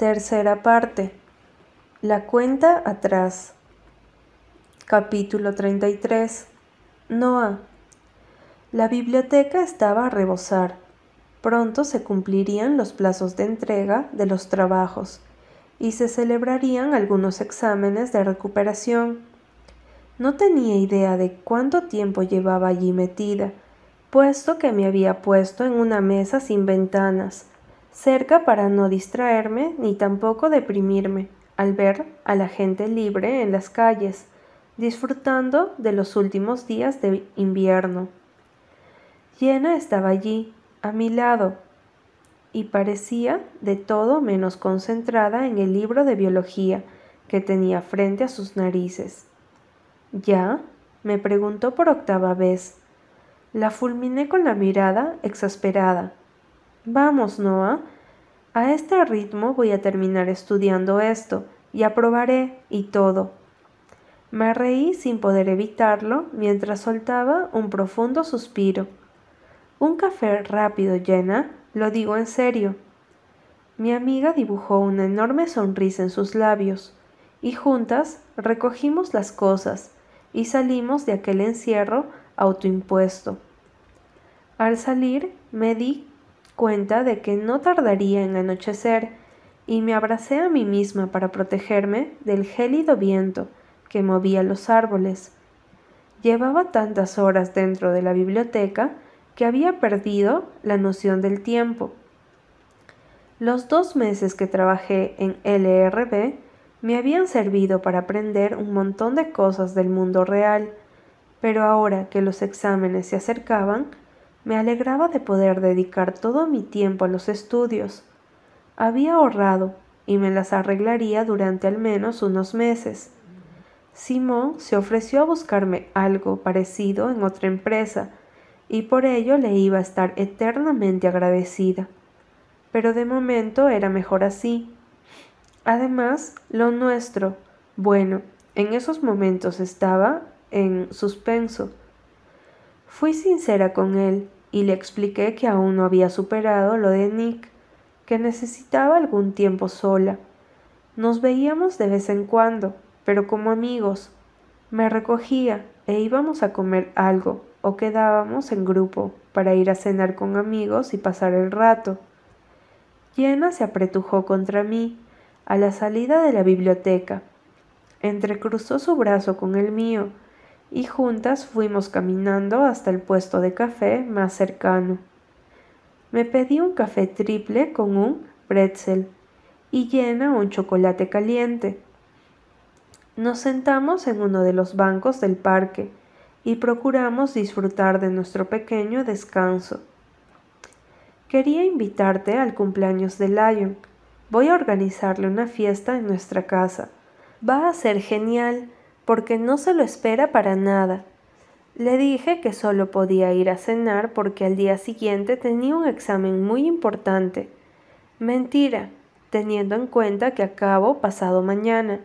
Tercera parte. La cuenta atrás. Capítulo 33. Noah. La biblioteca estaba a rebosar. Pronto se cumplirían los plazos de entrega de los trabajos y se celebrarían algunos exámenes de recuperación. No tenía idea de cuánto tiempo llevaba allí metida, puesto que me había puesto en una mesa sin ventanas, cerca para no distraerme ni tampoco deprimirme al ver a la gente libre en las calles, disfrutando de los últimos días de invierno. Llena estaba allí, a mi lado, y parecía de todo menos concentrada en el libro de biología que tenía frente a sus narices. ¿Ya? me preguntó por octava vez. La fulminé con la mirada exasperada. Vamos, Noah. A este ritmo voy a terminar estudiando esto y aprobaré y todo. Me reí sin poder evitarlo mientras soltaba un profundo suspiro. Un café rápido llena, lo digo en serio. Mi amiga dibujó una enorme sonrisa en sus labios, y juntas recogimos las cosas y salimos de aquel encierro autoimpuesto. Al salir me di cuenta de que no tardaría en anochecer y me abracé a mí misma para protegerme del gélido viento que movía los árboles. Llevaba tantas horas dentro de la biblioteca que había perdido la noción del tiempo. Los dos meses que trabajé en LRB me habían servido para aprender un montón de cosas del mundo real, pero ahora que los exámenes se acercaban, me alegraba de poder dedicar todo mi tiempo a los estudios. Había ahorrado y me las arreglaría durante al menos unos meses. Simón se ofreció a buscarme algo parecido en otra empresa, y por ello le iba a estar eternamente agradecida. Pero de momento era mejor así. Además, lo nuestro, bueno, en esos momentos estaba en suspenso. Fui sincera con él y le expliqué que aún no había superado lo de Nick, que necesitaba algún tiempo sola. Nos veíamos de vez en cuando, pero como amigos. Me recogía e íbamos a comer algo o quedábamos en grupo para ir a cenar con amigos y pasar el rato. Llena se apretujó contra mí a la salida de la biblioteca. Entrecruzó su brazo con el mío y juntas fuimos caminando hasta el puesto de café más cercano. Me pedí un café triple con un pretzel y llena un chocolate caliente. Nos sentamos en uno de los bancos del parque y procuramos disfrutar de nuestro pequeño descanso. Quería invitarte al cumpleaños de Lion. Voy a organizarle una fiesta en nuestra casa. Va a ser genial porque no se lo espera para nada. Le dije que solo podía ir a cenar porque al día siguiente tenía un examen muy importante. Mentira, teniendo en cuenta que acabo pasado mañana,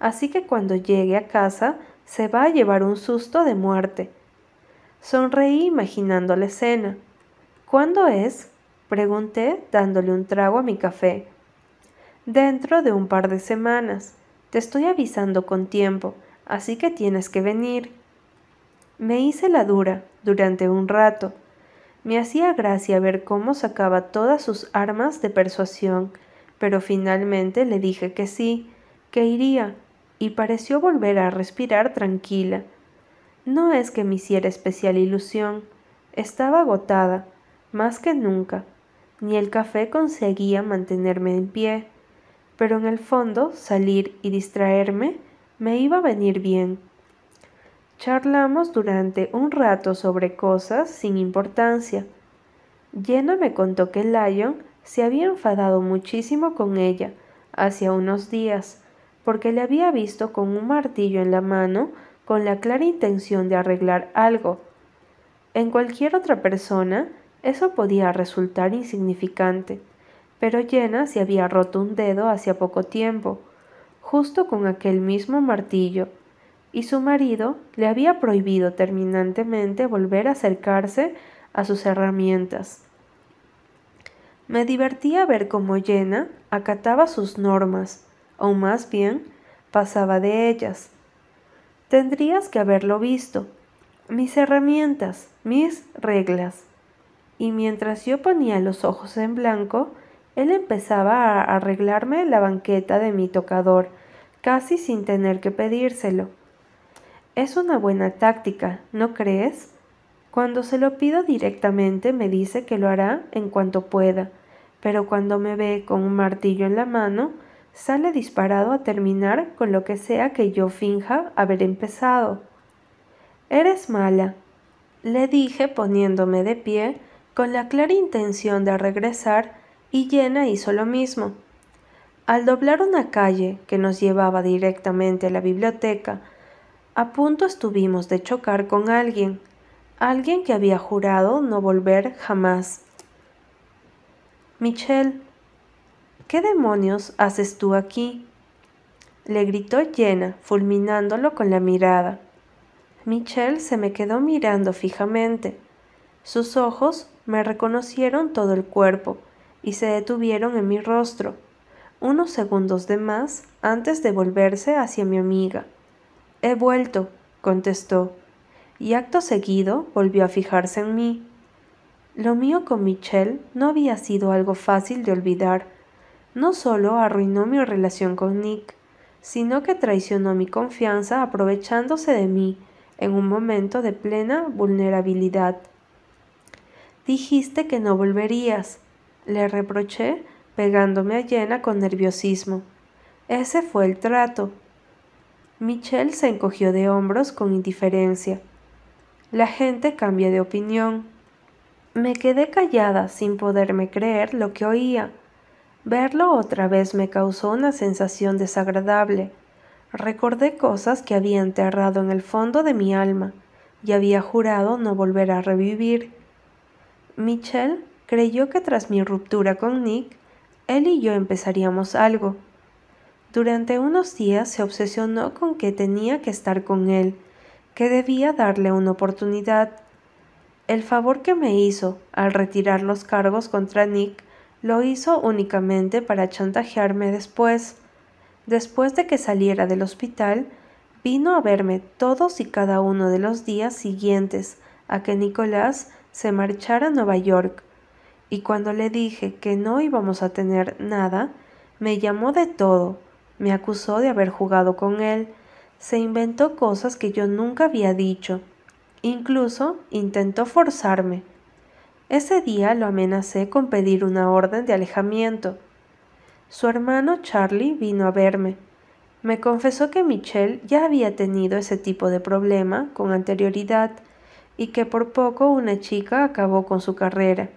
así que cuando llegue a casa se va a llevar un susto de muerte. Sonreí imaginando la escena. ¿Cuándo es? pregunté dándole un trago a mi café. Dentro de un par de semanas. Te estoy avisando con tiempo, así que tienes que venir. Me hice la dura durante un rato. Me hacía gracia ver cómo sacaba todas sus armas de persuasión, pero finalmente le dije que sí, que iría, y pareció volver a respirar tranquila. No es que me hiciera especial ilusión, estaba agotada, más que nunca, ni el café conseguía mantenerme en pie, pero en el fondo salir y distraerme me iba a venir bien. Charlamos durante un rato sobre cosas sin importancia. Jenna me contó que Lion se había enfadado muchísimo con ella hacía unos días, porque le había visto con un martillo en la mano con la clara intención de arreglar algo. En cualquier otra persona eso podía resultar insignificante, pero Jenna se había roto un dedo hacía poco tiempo, justo con aquel mismo martillo, y su marido le había prohibido terminantemente volver a acercarse a sus herramientas. Me divertía ver cómo Jenna acataba sus normas, o más bien, pasaba de ellas. Tendrías que haberlo visto. Mis herramientas, mis reglas. Y mientras yo ponía los ojos en blanco, él empezaba a arreglarme la banqueta de mi tocador, casi sin tener que pedírselo. Es una buena táctica, ¿no crees? Cuando se lo pido directamente me dice que lo hará en cuanto pueda, pero cuando me ve con un martillo en la mano, sale disparado a terminar con lo que sea que yo finja haber empezado. Eres mala, le dije poniéndome de pie con la clara intención de regresar y Llena hizo lo mismo. Al doblar una calle que nos llevaba directamente a la biblioteca, a punto estuvimos de chocar con alguien, alguien que había jurado no volver jamás. Michelle, ¿qué demonios haces tú aquí? le gritó Jenna, fulminándolo con la mirada. Michelle se me quedó mirando fijamente. Sus ojos me reconocieron todo el cuerpo y se detuvieron en mi rostro, unos segundos de más antes de volverse hacia mi amiga. He vuelto, contestó, y acto seguido volvió a fijarse en mí. Lo mío con Michelle no había sido algo fácil de olvidar. No solo arruinó mi relación con Nick, sino que traicionó mi confianza aprovechándose de mí en un momento de plena vulnerabilidad. Dijiste que no volverías, le reproché, pegándome a Jenna con nerviosismo. Ese fue el trato, Michelle se encogió de hombros con indiferencia. La gente cambia de opinión. Me quedé callada sin poderme creer lo que oía. Verlo otra vez me causó una sensación desagradable. Recordé cosas que había enterrado en el fondo de mi alma y había jurado no volver a revivir. Michelle creyó que tras mi ruptura con Nick, él y yo empezaríamos algo durante unos días se obsesionó con que tenía que estar con él, que debía darle una oportunidad. El favor que me hizo al retirar los cargos contra Nick lo hizo únicamente para chantajearme después. Después de que saliera del hospital, vino a verme todos y cada uno de los días siguientes a que Nicolás se marchara a Nueva York. Y cuando le dije que no íbamos a tener nada, me llamó de todo, me acusó de haber jugado con él, se inventó cosas que yo nunca había dicho, incluso intentó forzarme. Ese día lo amenacé con pedir una orden de alejamiento. Su hermano Charlie vino a verme. Me confesó que Michelle ya había tenido ese tipo de problema con anterioridad y que por poco una chica acabó con su carrera.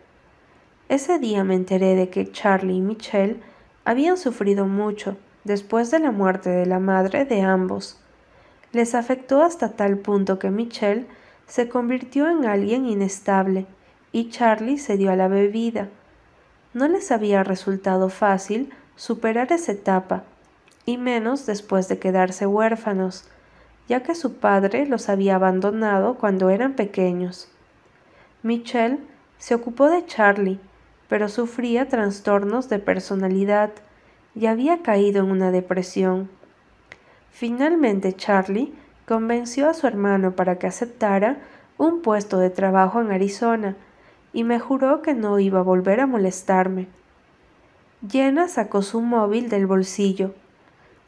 Ese día me enteré de que Charlie y Michelle habían sufrido mucho después de la muerte de la madre de ambos. Les afectó hasta tal punto que Michelle se convirtió en alguien inestable y Charlie se dio a la bebida. No les había resultado fácil superar esa etapa, y menos después de quedarse huérfanos, ya que su padre los había abandonado cuando eran pequeños. Michelle se ocupó de Charlie, pero sufría trastornos de personalidad y había caído en una depresión. Finalmente Charlie convenció a su hermano para que aceptara un puesto de trabajo en Arizona y me juró que no iba a volver a molestarme. Jenna sacó su móvil del bolsillo.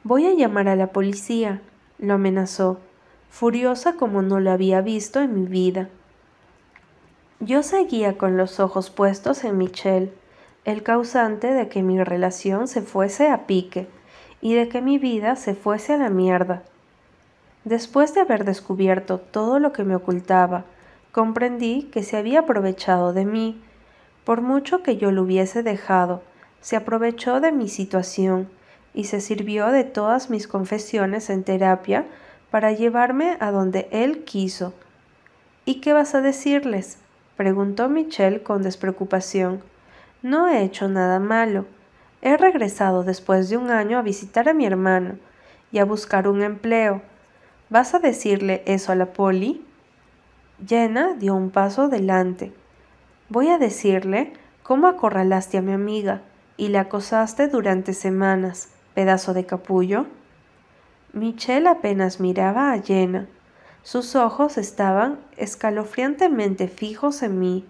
Voy a llamar a la policía, lo amenazó, furiosa como no lo había visto en mi vida. Yo seguía con los ojos puestos en Michelle el causante de que mi relación se fuese a pique y de que mi vida se fuese a la mierda. Después de haber descubierto todo lo que me ocultaba, comprendí que se había aprovechado de mí. Por mucho que yo lo hubiese dejado, se aprovechó de mi situación y se sirvió de todas mis confesiones en terapia para llevarme a donde él quiso. ¿Y qué vas a decirles? Preguntó Michelle con despreocupación. No he hecho nada malo. He regresado después de un año a visitar a mi hermano y a buscar un empleo. ¿Vas a decirle eso a la poli? Jenna dio un paso adelante. Voy a decirle ¿Cómo acorralaste a mi amiga y la acosaste durante semanas, pedazo de capullo? Michelle apenas miraba a Jenna. Sus ojos estaban escalofriantemente fijos en mí.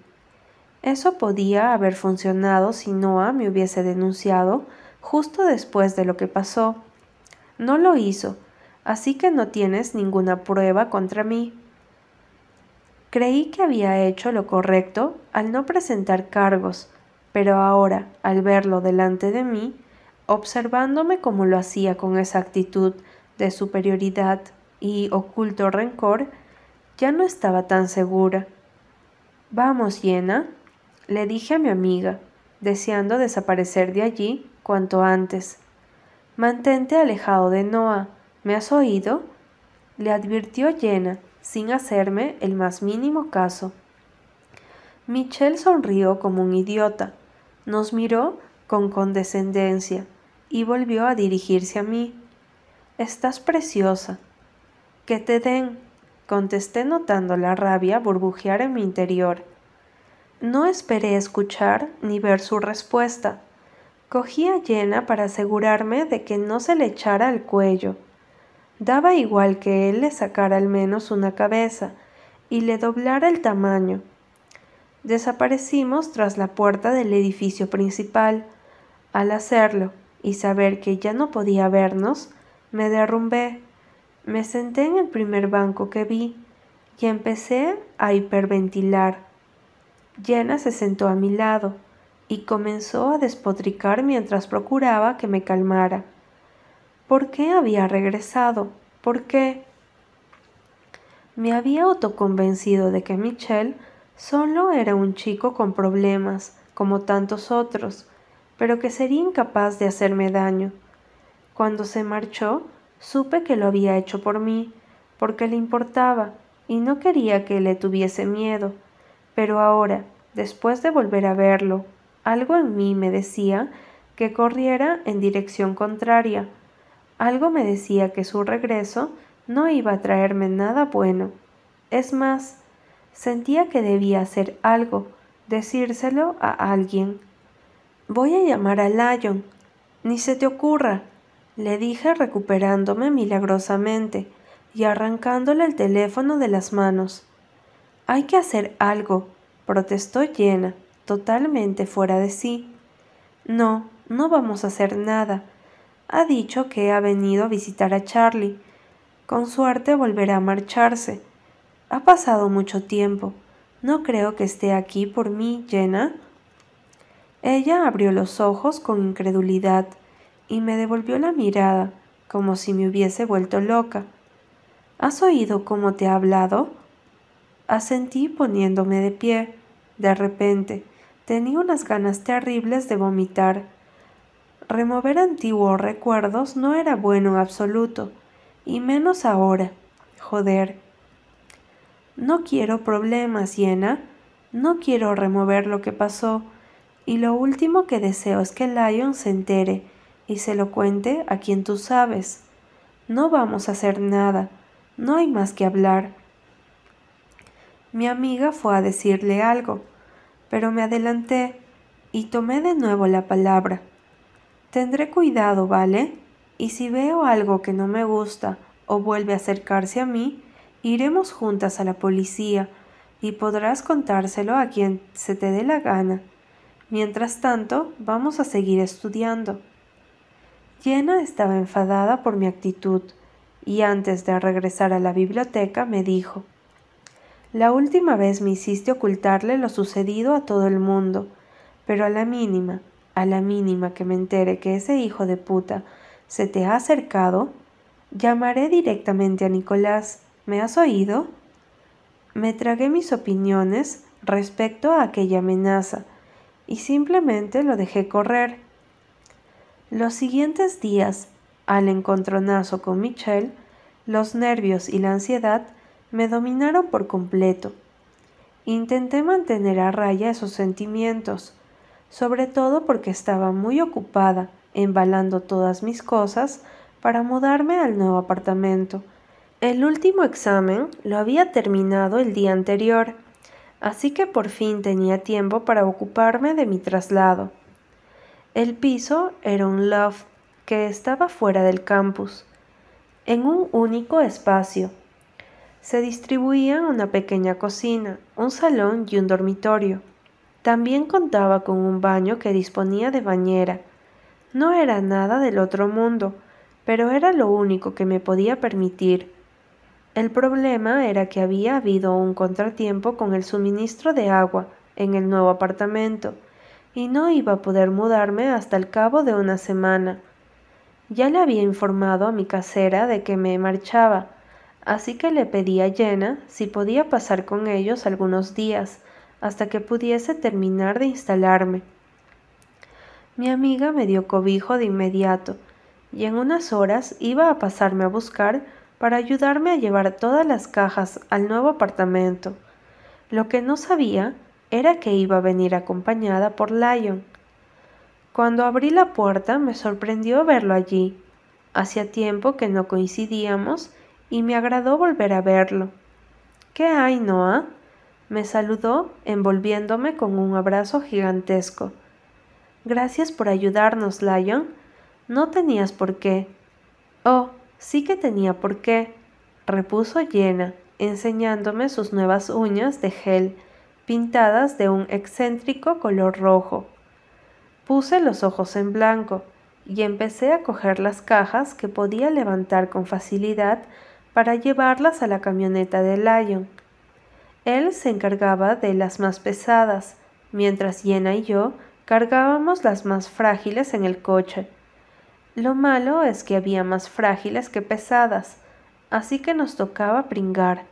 Eso podía haber funcionado si Noah me hubiese denunciado justo después de lo que pasó. No lo hizo, así que no tienes ninguna prueba contra mí. Creí que había hecho lo correcto al no presentar cargos, pero ahora, al verlo delante de mí, observándome como lo hacía con esa actitud de superioridad y oculto rencor, ya no estaba tan segura. Vamos, Yena, le dije a mi amiga, deseando desaparecer de allí cuanto antes. Mantente alejado de Noah, ¿me has oído? le advirtió Yena, sin hacerme el más mínimo caso. Michelle sonrió como un idiota, nos miró con condescendencia y volvió a dirigirse a mí. Estás preciosa. Que te den, contesté notando la rabia burbujear en mi interior. No esperé escuchar ni ver su respuesta. Cogí a Jenna para asegurarme de que no se le echara al cuello. Daba igual que él le sacara al menos una cabeza y le doblara el tamaño. Desaparecimos tras la puerta del edificio principal. Al hacerlo y saber que ya no podía vernos, me derrumbé. Me senté en el primer banco que vi y empecé a hiperventilar. Jenna se sentó a mi lado y comenzó a despotricar mientras procuraba que me calmara. ¿Por qué había regresado? ¿Por qué? Me había autoconvencido de que Michelle solo era un chico con problemas, como tantos otros, pero que sería incapaz de hacerme daño. Cuando se marchó, supe que lo había hecho por mí, porque le importaba y no quería que le tuviese miedo. Pero ahora, después de volver a verlo, algo en mí me decía que corriera en dirección contraria, algo me decía que su regreso no iba a traerme nada bueno. Es más, sentía que debía hacer algo, decírselo a alguien. Voy a llamar a Lion. Ni se te ocurra, le dije recuperándome milagrosamente y arrancándole el teléfono de las manos. Hay que hacer algo, protestó Jenna, totalmente fuera de sí. No, no vamos a hacer nada ha dicho que ha venido a visitar a Charlie. Con suerte volverá a marcharse. Ha pasado mucho tiempo. No creo que esté aquí por mí, Jenna. Ella abrió los ojos con incredulidad y me devolvió la mirada, como si me hubiese vuelto loca. ¿Has oído cómo te ha hablado? Asentí poniéndome de pie. De repente, tenía unas ganas terribles de vomitar. Remover antiguos recuerdos no era bueno en absoluto, y menos ahora. Joder. No quiero problemas, Yena. No quiero remover lo que pasó, y lo último que deseo es que Lion se entere y se lo cuente a quien tú sabes. No vamos a hacer nada, no hay más que hablar. Mi amiga fue a decirle algo, pero me adelanté y tomé de nuevo la palabra. Tendré cuidado, ¿vale? Y si veo algo que no me gusta o vuelve a acercarse a mí, iremos juntas a la policía y podrás contárselo a quien se te dé la gana. Mientras tanto, vamos a seguir estudiando. Jenna estaba enfadada por mi actitud y antes de regresar a la biblioteca me dijo, La última vez me hiciste ocultarle lo sucedido a todo el mundo, pero a la mínima a la mínima que me entere que ese hijo de puta se te ha acercado, llamaré directamente a Nicolás. ¿Me has oído? Me tragué mis opiniones respecto a aquella amenaza y simplemente lo dejé correr. Los siguientes días, al encontronazo con Michelle, los nervios y la ansiedad me dominaron por completo. Intenté mantener a raya esos sentimientos, sobre todo porque estaba muy ocupada embalando todas mis cosas para mudarme al nuevo apartamento. El último examen lo había terminado el día anterior, así que por fin tenía tiempo para ocuparme de mi traslado. El piso era un loft que estaba fuera del campus, en un único espacio. Se distribuían una pequeña cocina, un salón y un dormitorio. También contaba con un baño que disponía de bañera. No era nada del otro mundo, pero era lo único que me podía permitir. El problema era que había habido un contratiempo con el suministro de agua en el nuevo apartamento y no iba a poder mudarme hasta el cabo de una semana. Ya le había informado a mi casera de que me marchaba, así que le pedí a Jenna si podía pasar con ellos algunos días hasta que pudiese terminar de instalarme. Mi amiga me dio cobijo de inmediato y en unas horas iba a pasarme a buscar para ayudarme a llevar todas las cajas al nuevo apartamento. Lo que no sabía era que iba a venir acompañada por Lion. Cuando abrí la puerta me sorprendió verlo allí. Hacía tiempo que no coincidíamos y me agradó volver a verlo. ¿Qué hay, Noah? Me saludó envolviéndome con un abrazo gigantesco. Gracias por ayudarnos, Lion. No tenías por qué. Oh, Sí que tenía por qué, repuso Jenna, enseñándome sus nuevas uñas de gel, pintadas de un excéntrico color rojo. Puse los ojos en blanco y empecé a coger las cajas que podía levantar con facilidad para llevarlas a la camioneta de Lion. Él se encargaba de las más pesadas, mientras Jenna y yo cargábamos las más frágiles en el coche. Lo malo es que había más frágiles que pesadas, así que nos tocaba pringar.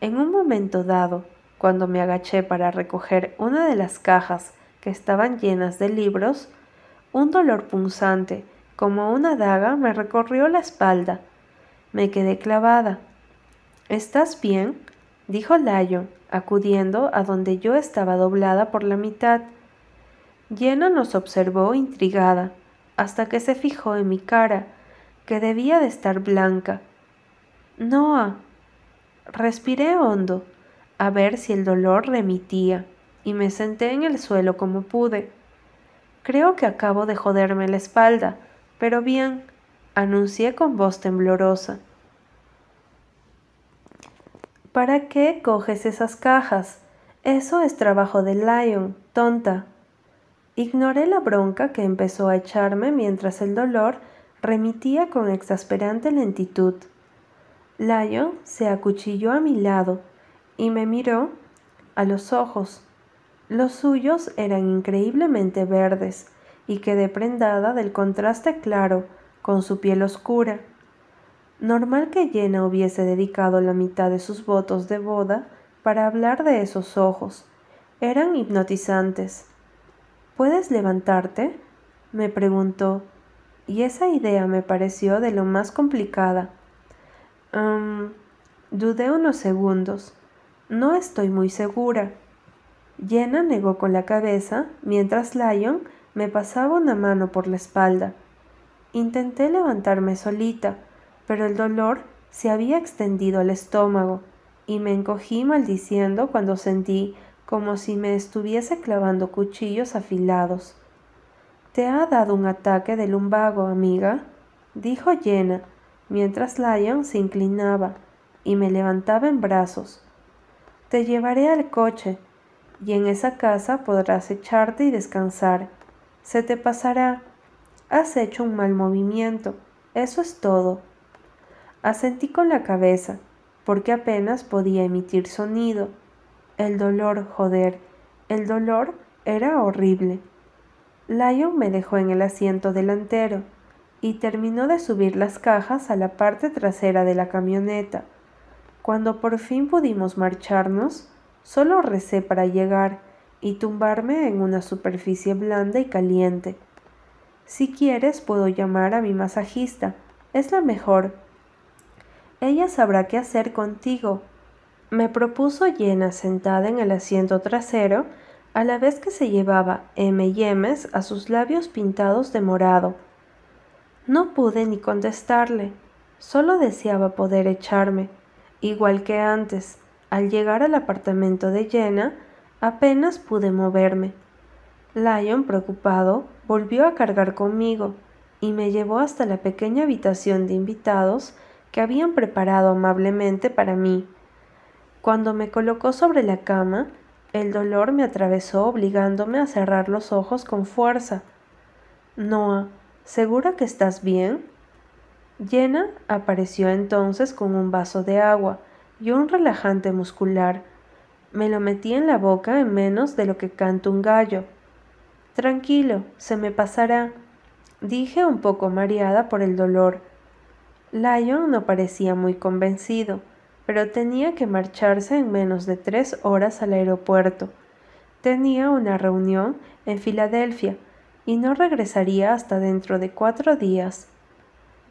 En un momento dado, cuando me agaché para recoger una de las cajas que estaban llenas de libros, un dolor punzante, como una daga, me recorrió la espalda. Me quedé clavada. ¿Estás bien? dijo Lion, acudiendo a donde yo estaba doblada por la mitad. Llena nos observó intrigada hasta que se fijó en mi cara, que debía de estar blanca. Noah. Respiré hondo, a ver si el dolor remitía, y me senté en el suelo como pude. Creo que acabo de joderme la espalda, pero bien, anuncié con voz temblorosa. ¿Para qué coges esas cajas? Eso es trabajo de Lion, tonta. Ignoré la bronca que empezó a echarme mientras el dolor remitía con exasperante lentitud. Lion se acuchilló a mi lado y me miró a los ojos. Los suyos eran increíblemente verdes y quedé prendada del contraste claro con su piel oscura. Normal que Jenna hubiese dedicado la mitad de sus votos de boda para hablar de esos ojos. Eran hipnotizantes. ¿Puedes levantarte? me preguntó, y esa idea me pareció de lo más complicada. dudé unos segundos. No estoy muy segura. Jenna negó con la cabeza mientras Lion me pasaba una mano por la espalda. Intenté levantarme solita, pero el dolor se había extendido al estómago y me encogí maldiciendo cuando sentí como si me estuviese clavando cuchillos afilados. ¿Te ha dado un ataque de lumbago, amiga? dijo Jenna, mientras Lion se inclinaba y me levantaba en brazos. Te llevaré al coche, y en esa casa podrás echarte y descansar. Se te pasará. Has hecho un mal movimiento. Eso es todo. Asentí con la cabeza, porque apenas podía emitir sonido el dolor, joder, el dolor era horrible. Lion me dejó en el asiento delantero y terminó de subir las cajas a la parte trasera de la camioneta. Cuando por fin pudimos marcharnos, solo recé para llegar y tumbarme en una superficie blanda y caliente. Si quieres puedo llamar a mi masajista, es la mejor. Ella sabrá qué hacer contigo, me propuso llena sentada en el asiento trasero, a la vez que se llevaba M&M's a sus labios pintados de morado. No pude ni contestarle, solo deseaba poder echarme, igual que antes, Al llegar al apartamento de Jenna, apenas pude moverme. Lion, preocupado, volvió a cargar conmigo y me llevó hasta la pequeña habitación de invitados que habían preparado amablemente para mí. Cuando me colocó sobre la cama, el dolor me atravesó obligándome a cerrar los ojos con fuerza. Noah, ¿segura que estás bien? Jenna apareció entonces con un vaso de agua y un relajante muscular. Me lo metí en la boca en menos de lo que canta un gallo. Tranquilo, se me pasará, dije un poco mareada por el dolor. Lion no parecía muy convencido, pero tenía que marcharse en menos de tres horas al aeropuerto. Tenía una reunión en Filadelfia y no regresaría hasta dentro de cuatro días.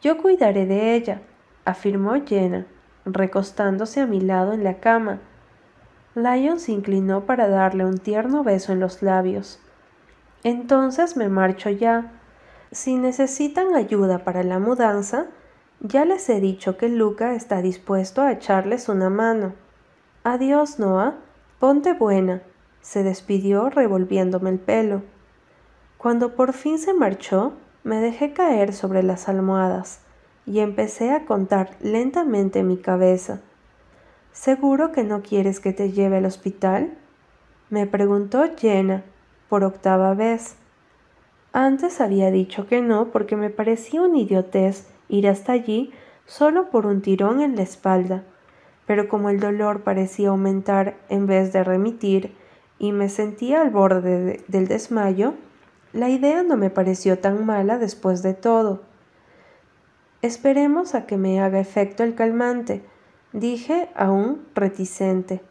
Yo cuidaré de ella, afirmó Jenna, recostándose a mi lado en la cama. Lion se inclinó para darle un tierno beso en los labios. Entonces me marcho ya. Si necesitan ayuda para la mudanza, ya les he dicho que Luca está dispuesto a echarles una mano. Adiós, Noah. Ponte buena. se despidió revolviéndome el pelo. Cuando por fin se marchó, me dejé caer sobre las almohadas y empecé a contar lentamente mi cabeza. ¿Seguro que no quieres que te lleve al hospital? me preguntó Jenna por octava vez. Antes había dicho que no porque me parecía una idiotez ir hasta allí solo por un tirón en la espalda, pero como el dolor parecía aumentar en vez de remitir y me sentía al borde del desmayo, la idea no me pareció tan mala después de todo. Esperemos a que me haga efecto el calmante, dije aún reticente,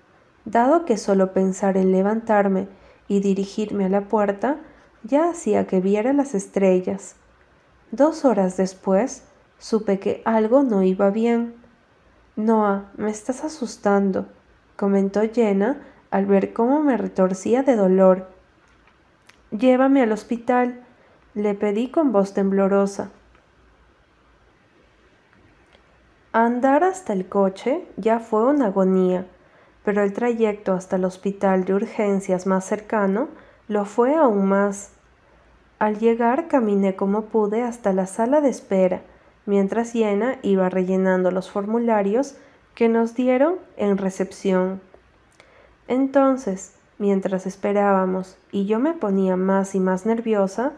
dado que solo pensar en levantarme y dirigirme a la puerta ya hacía que viera las estrellas. Dos horas después Supe que algo no iba bien. Noah, me estás asustando, comentó Jenna al ver cómo me retorcía de dolor. Llévame al hospital, le pedí con voz temblorosa. Andar hasta el coche ya fue una agonía, pero el trayecto hasta el hospital de urgencias más cercano lo fue aún más. Al llegar caminé como pude hasta la sala de espera, mientras Yena iba rellenando los formularios que nos dieron en recepción. Entonces, mientras esperábamos y yo me ponía más y más nerviosa,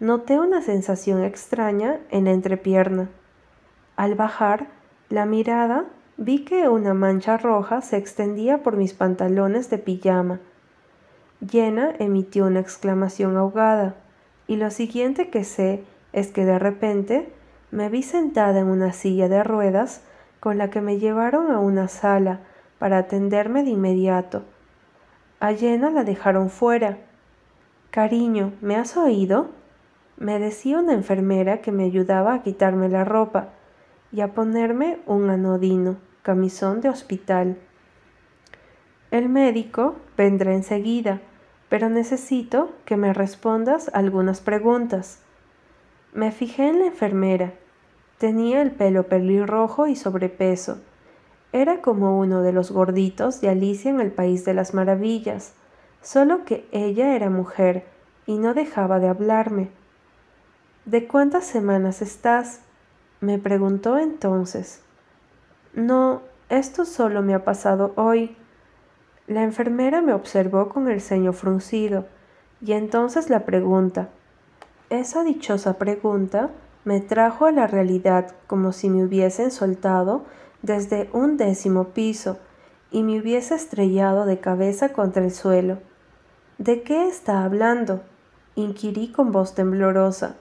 noté una sensación extraña en la entrepierna. Al bajar la mirada, vi que una mancha roja se extendía por mis pantalones de pijama. Yena emitió una exclamación ahogada, y lo siguiente que sé es que de repente me vi sentada en una silla de ruedas con la que me llevaron a una sala para atenderme de inmediato. A la dejaron fuera. Cariño, ¿me has oído? me decía una enfermera que me ayudaba a quitarme la ropa y a ponerme un anodino, camisón de hospital. El médico vendrá enseguida, pero necesito que me respondas algunas preguntas. Me fijé en la enfermera. Tenía el pelo pelirrojo y sobrepeso. Era como uno de los gorditos de Alicia en el País de las Maravillas, solo que ella era mujer y no dejaba de hablarme. ¿De cuántas semanas estás? me preguntó entonces. No, esto solo me ha pasado hoy. La enfermera me observó con el ceño fruncido, y entonces la pregunta, esa dichosa pregunta me trajo a la realidad como si me hubiesen soltado desde un décimo piso y me hubiese estrellado de cabeza contra el suelo. ¿De qué está hablando? inquirí con voz temblorosa.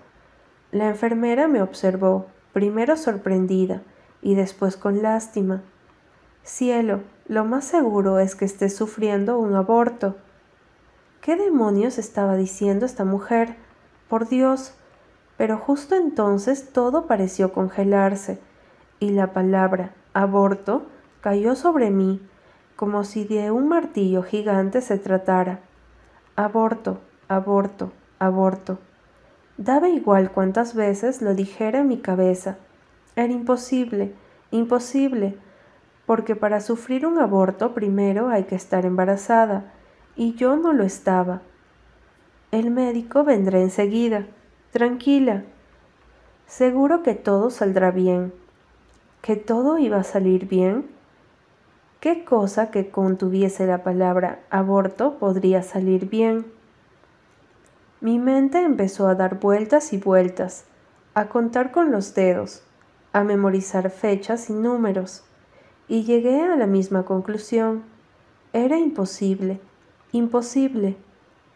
La enfermera me observó, primero sorprendida y después con lástima. Cielo, lo más seguro es que esté sufriendo un aborto. ¿Qué demonios estaba diciendo esta mujer? Por Dios. Pero justo entonces todo pareció congelarse, y la palabra aborto cayó sobre mí, como si de un martillo gigante se tratara. Aborto, aborto, aborto. Daba igual cuántas veces lo dijera en mi cabeza. Era imposible, imposible. porque para sufrir un aborto primero hay que estar embarazada, y yo no lo estaba. El médico vendrá enseguida. Tranquila. Seguro que todo saldrá bien. ¿Que todo iba a salir bien? ¿Qué cosa que contuviese la palabra aborto podría salir bien? Mi mente empezó a dar vueltas y vueltas, a contar con los dedos, a memorizar fechas y números, y llegué a la misma conclusión. Era imposible, imposible.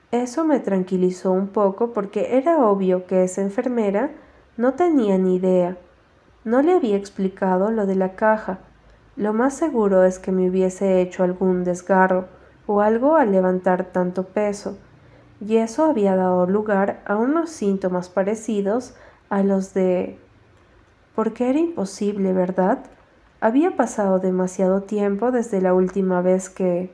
Eso me tranquilizó un poco porque era obvio que esa enfermera no tenía ni idea. No le había explicado lo de la caja. Lo más seguro es que me hubiese hecho algún desgarro o algo al levantar tanto peso, y eso había dado lugar a unos síntomas parecidos a los de... porque era imposible, ¿verdad? Había pasado demasiado tiempo desde la última vez que...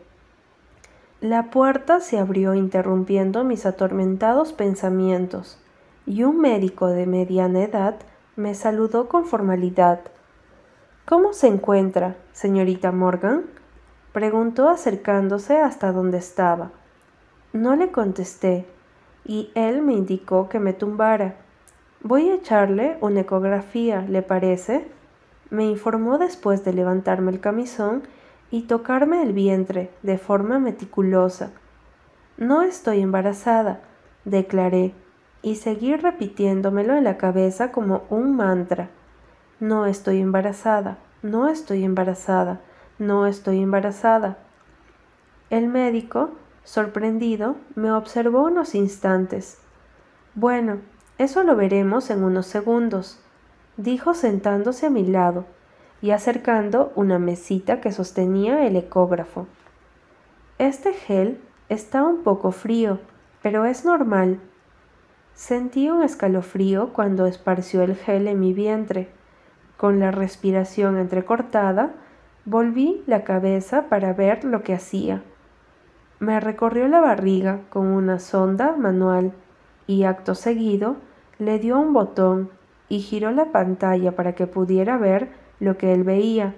La puerta se abrió interrumpiendo mis atormentados pensamientos, y un médico de mediana edad me saludó con formalidad. ¿Cómo se encuentra, señorita Morgan? preguntó acercándose hasta donde estaba. No le contesté, y él me indicó que me tumbara. Voy a echarle una ecografía, ¿le parece? me informó después de levantarme el camisón y tocarme el vientre de forma meticulosa. No estoy embarazada, declaré, y seguí repitiéndomelo en la cabeza como un mantra. No estoy embarazada, no estoy embarazada, no estoy embarazada. El médico, sorprendido, me observó unos instantes. Bueno, eso lo veremos en unos segundos dijo sentándose a mi lado y acercando una mesita que sostenía el ecógrafo. Este gel está un poco frío, pero es normal. Sentí un escalofrío cuando esparció el gel en mi vientre. Con la respiración entrecortada, volví la cabeza para ver lo que hacía. Me recorrió la barriga con una sonda manual y acto seguido le dio un botón y giró la pantalla para que pudiera ver lo que él veía.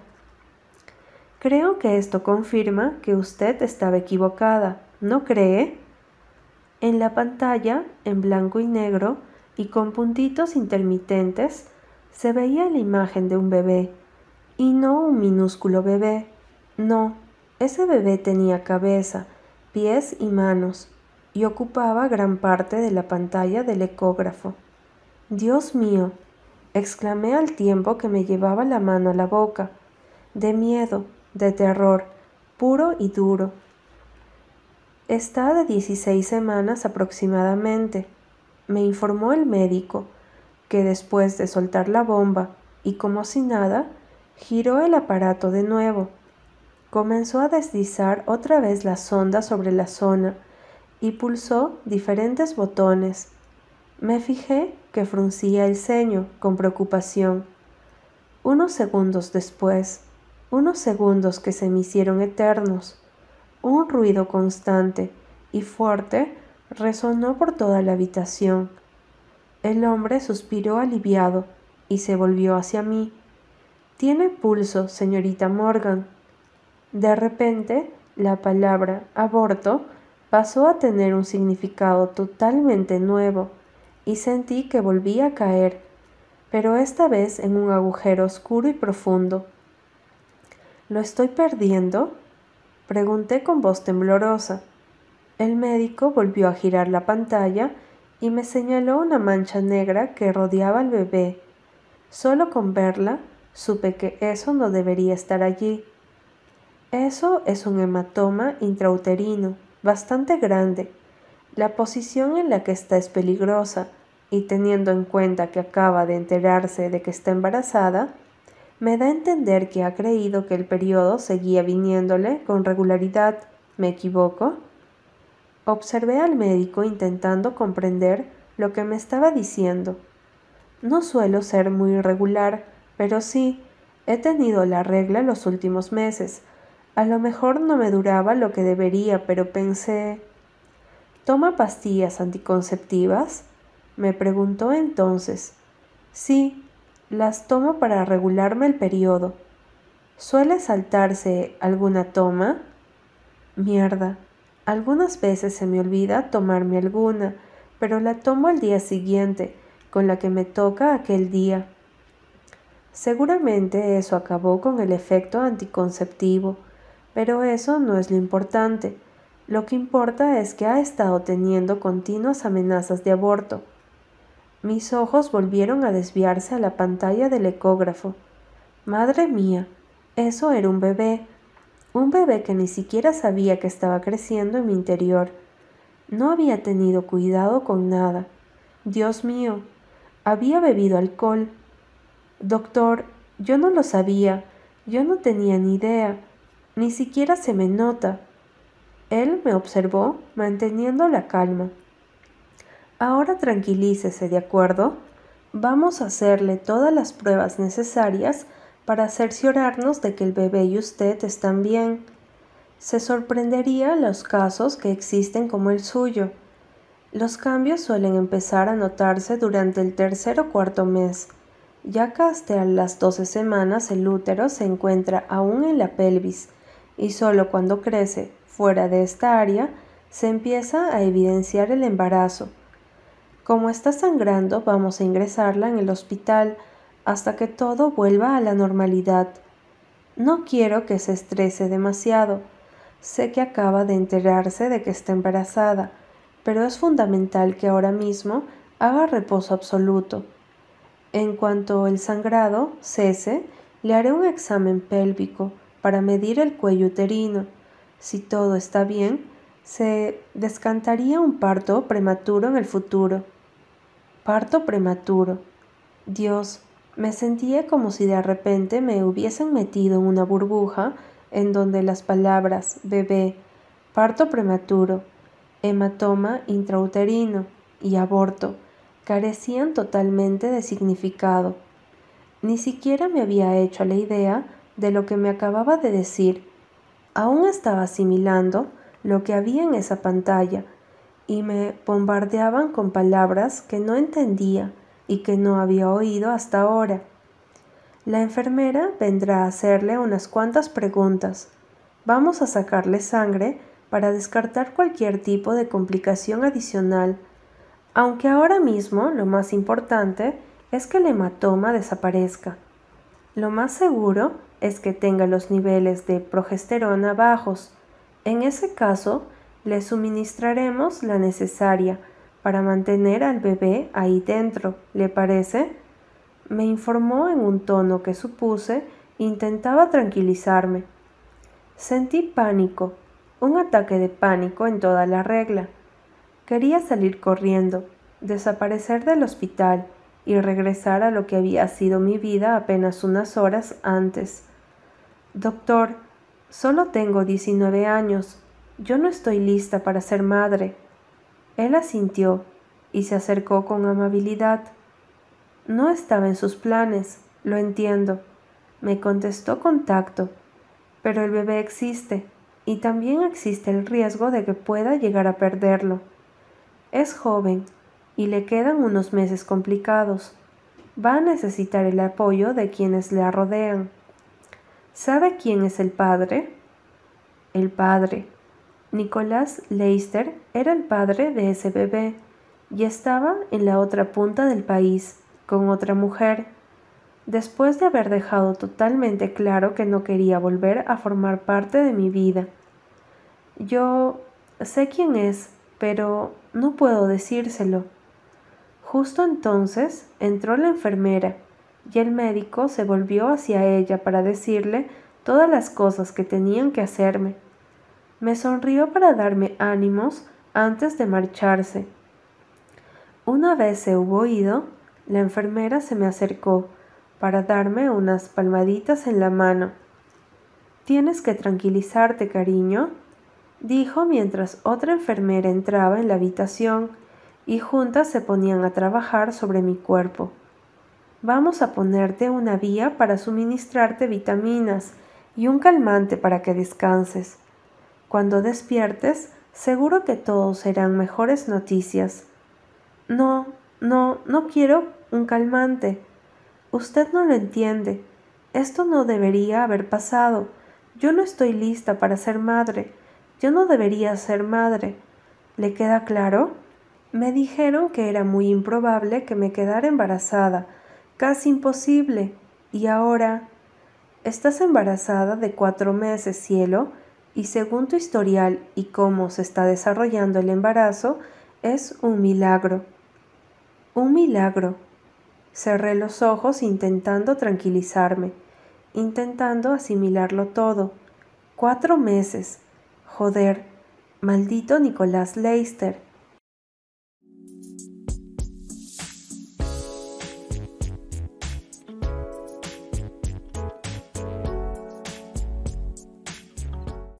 Creo que esto confirma que usted estaba equivocada, ¿no cree? En la pantalla, en blanco y negro y con puntitos intermitentes, se veía la imagen de un bebé, y no un minúsculo bebé. No, ese bebé tenía cabeza, pies y manos, y ocupaba gran parte de la pantalla del ecógrafo. Dios mío, exclamé al tiempo que me llevaba la mano a la boca, de miedo, de terror, puro y duro. Está de 16 semanas aproximadamente, me informó el médico, que después de soltar la bomba y como si nada, giró el aparato de nuevo. Comenzó a deslizar otra vez la sonda sobre la zona y pulsó diferentes botones me fijé que fruncía el ceño con preocupación. Unos segundos después, unos segundos que se me hicieron eternos, un ruido constante y fuerte resonó por toda la habitación. El hombre suspiró aliviado y se volvió hacia mí. Tiene pulso, señorita Morgan. De repente, la palabra aborto pasó a tener un significado totalmente nuevo y sentí que volvía a caer, pero esta vez en un agujero oscuro y profundo. ¿Lo estoy perdiendo? Pregunté con voz temblorosa. El médico volvió a girar la pantalla y me señaló una mancha negra que rodeaba al bebé. Solo con verla supe que eso no debería estar allí. Eso es un hematoma intrauterino, bastante grande. La posición en la que está es peligrosa, y teniendo en cuenta que acaba de enterarse de que está embarazada, me da a entender que ha creído que el periodo seguía viniéndole con regularidad. ¿Me equivoco? Observé al médico intentando comprender lo que me estaba diciendo. No suelo ser muy irregular, pero sí, he tenido la regla los últimos meses. A lo mejor no me duraba lo que debería, pero pensé... ¿Toma pastillas anticonceptivas? Me preguntó entonces. Sí, las tomo para regularme el periodo. ¿Suele saltarse alguna toma? Mierda. Algunas veces se me olvida tomarme alguna, pero la tomo al día siguiente, con la que me toca aquel día. Seguramente eso acabó con el efecto anticonceptivo, pero eso no es lo importante. Lo que importa es que ha estado teniendo continuas amenazas de aborto. Mis ojos volvieron a desviarse a la pantalla del ecógrafo. Madre mía, eso era un bebé, un bebé que ni siquiera sabía que estaba creciendo en mi interior. No había tenido cuidado con nada. Dios mío, había bebido alcohol. Doctor, yo no lo sabía, yo no tenía ni idea, ni siquiera se me nota. Él me observó, manteniendo la calma. Ahora tranquilícese, ¿de acuerdo? Vamos a hacerle todas las pruebas necesarias para cerciorarnos de que el bebé y usted están bien. Se sorprendería los casos que existen como el suyo. Los cambios suelen empezar a notarse durante el tercer o cuarto mes. Ya que hasta las 12 semanas el útero se encuentra aún en la pelvis y solo cuando crece fuera de esta área se empieza a evidenciar el embarazo. Como está sangrando, vamos a ingresarla en el hospital hasta que todo vuelva a la normalidad. No quiero que se estrese demasiado. Sé que acaba de enterarse de que está embarazada, pero es fundamental que ahora mismo haga reposo absoluto. En cuanto el sangrado cese, le haré un examen pélvico para medir el cuello uterino. Si todo está bien, se descantaría un parto prematuro en el futuro parto prematuro. Dios, me sentía como si de repente me hubiesen metido en una burbuja en donde las palabras bebé, parto prematuro, hematoma intrauterino y aborto carecían totalmente de significado. Ni siquiera me había hecho la idea de lo que me acababa de decir. Aún estaba asimilando lo que había en esa pantalla y me bombardeaban con palabras que no entendía y que no había oído hasta ahora. La enfermera vendrá a hacerle unas cuantas preguntas. Vamos a sacarle sangre para descartar cualquier tipo de complicación adicional, aunque ahora mismo lo más importante es que el hematoma desaparezca. Lo más seguro es que tenga los niveles de progesterona bajos. En ese caso, le suministraremos la necesaria para mantener al bebé ahí dentro, ¿le parece? Me informó en un tono que supuse intentaba tranquilizarme. Sentí pánico, un ataque de pánico en toda la regla. Quería salir corriendo, desaparecer del hospital y regresar a lo que había sido mi vida apenas unas horas antes. Doctor, solo tengo 19 años yo no estoy lista para ser madre. Él asintió y se acercó con amabilidad. No estaba en sus planes, lo entiendo. Me contestó con tacto. Pero el bebé existe y también existe el riesgo de que pueda llegar a perderlo. Es joven y le quedan unos meses complicados. Va a necesitar el apoyo de quienes le rodean. ¿Sabe quién es el padre? El padre, Nicolás Leister era el padre de ese bebé y estaba en la otra punta del país, con otra mujer, después de haber dejado totalmente claro que no quería volver a formar parte de mi vida. Yo sé quién es, pero no puedo decírselo. Justo entonces entró la enfermera y el médico se volvió hacia ella para decirle todas las cosas que tenían que hacerme. Me sonrió para darme ánimos antes de marcharse. Una vez se hubo ido, la enfermera se me acercó para darme unas palmaditas en la mano. Tienes que tranquilizarte, cariño, dijo mientras otra enfermera entraba en la habitación y juntas se ponían a trabajar sobre mi cuerpo. Vamos a ponerte una vía para suministrarte vitaminas y un calmante para que descanses. Cuando despiertes, seguro que todos serán mejores noticias. No, no, no quiero un calmante. Usted no lo entiende. Esto no debería haber pasado. Yo no estoy lista para ser madre. Yo no debería ser madre. ¿Le queda claro? Me dijeron que era muy improbable que me quedara embarazada, casi imposible. Y ahora... Estás embarazada de cuatro meses, cielo, y según tu historial y cómo se está desarrollando el embarazo, es un milagro. Un milagro. Cerré los ojos intentando tranquilizarme, intentando asimilarlo todo. Cuatro meses. Joder, maldito Nicolás Leister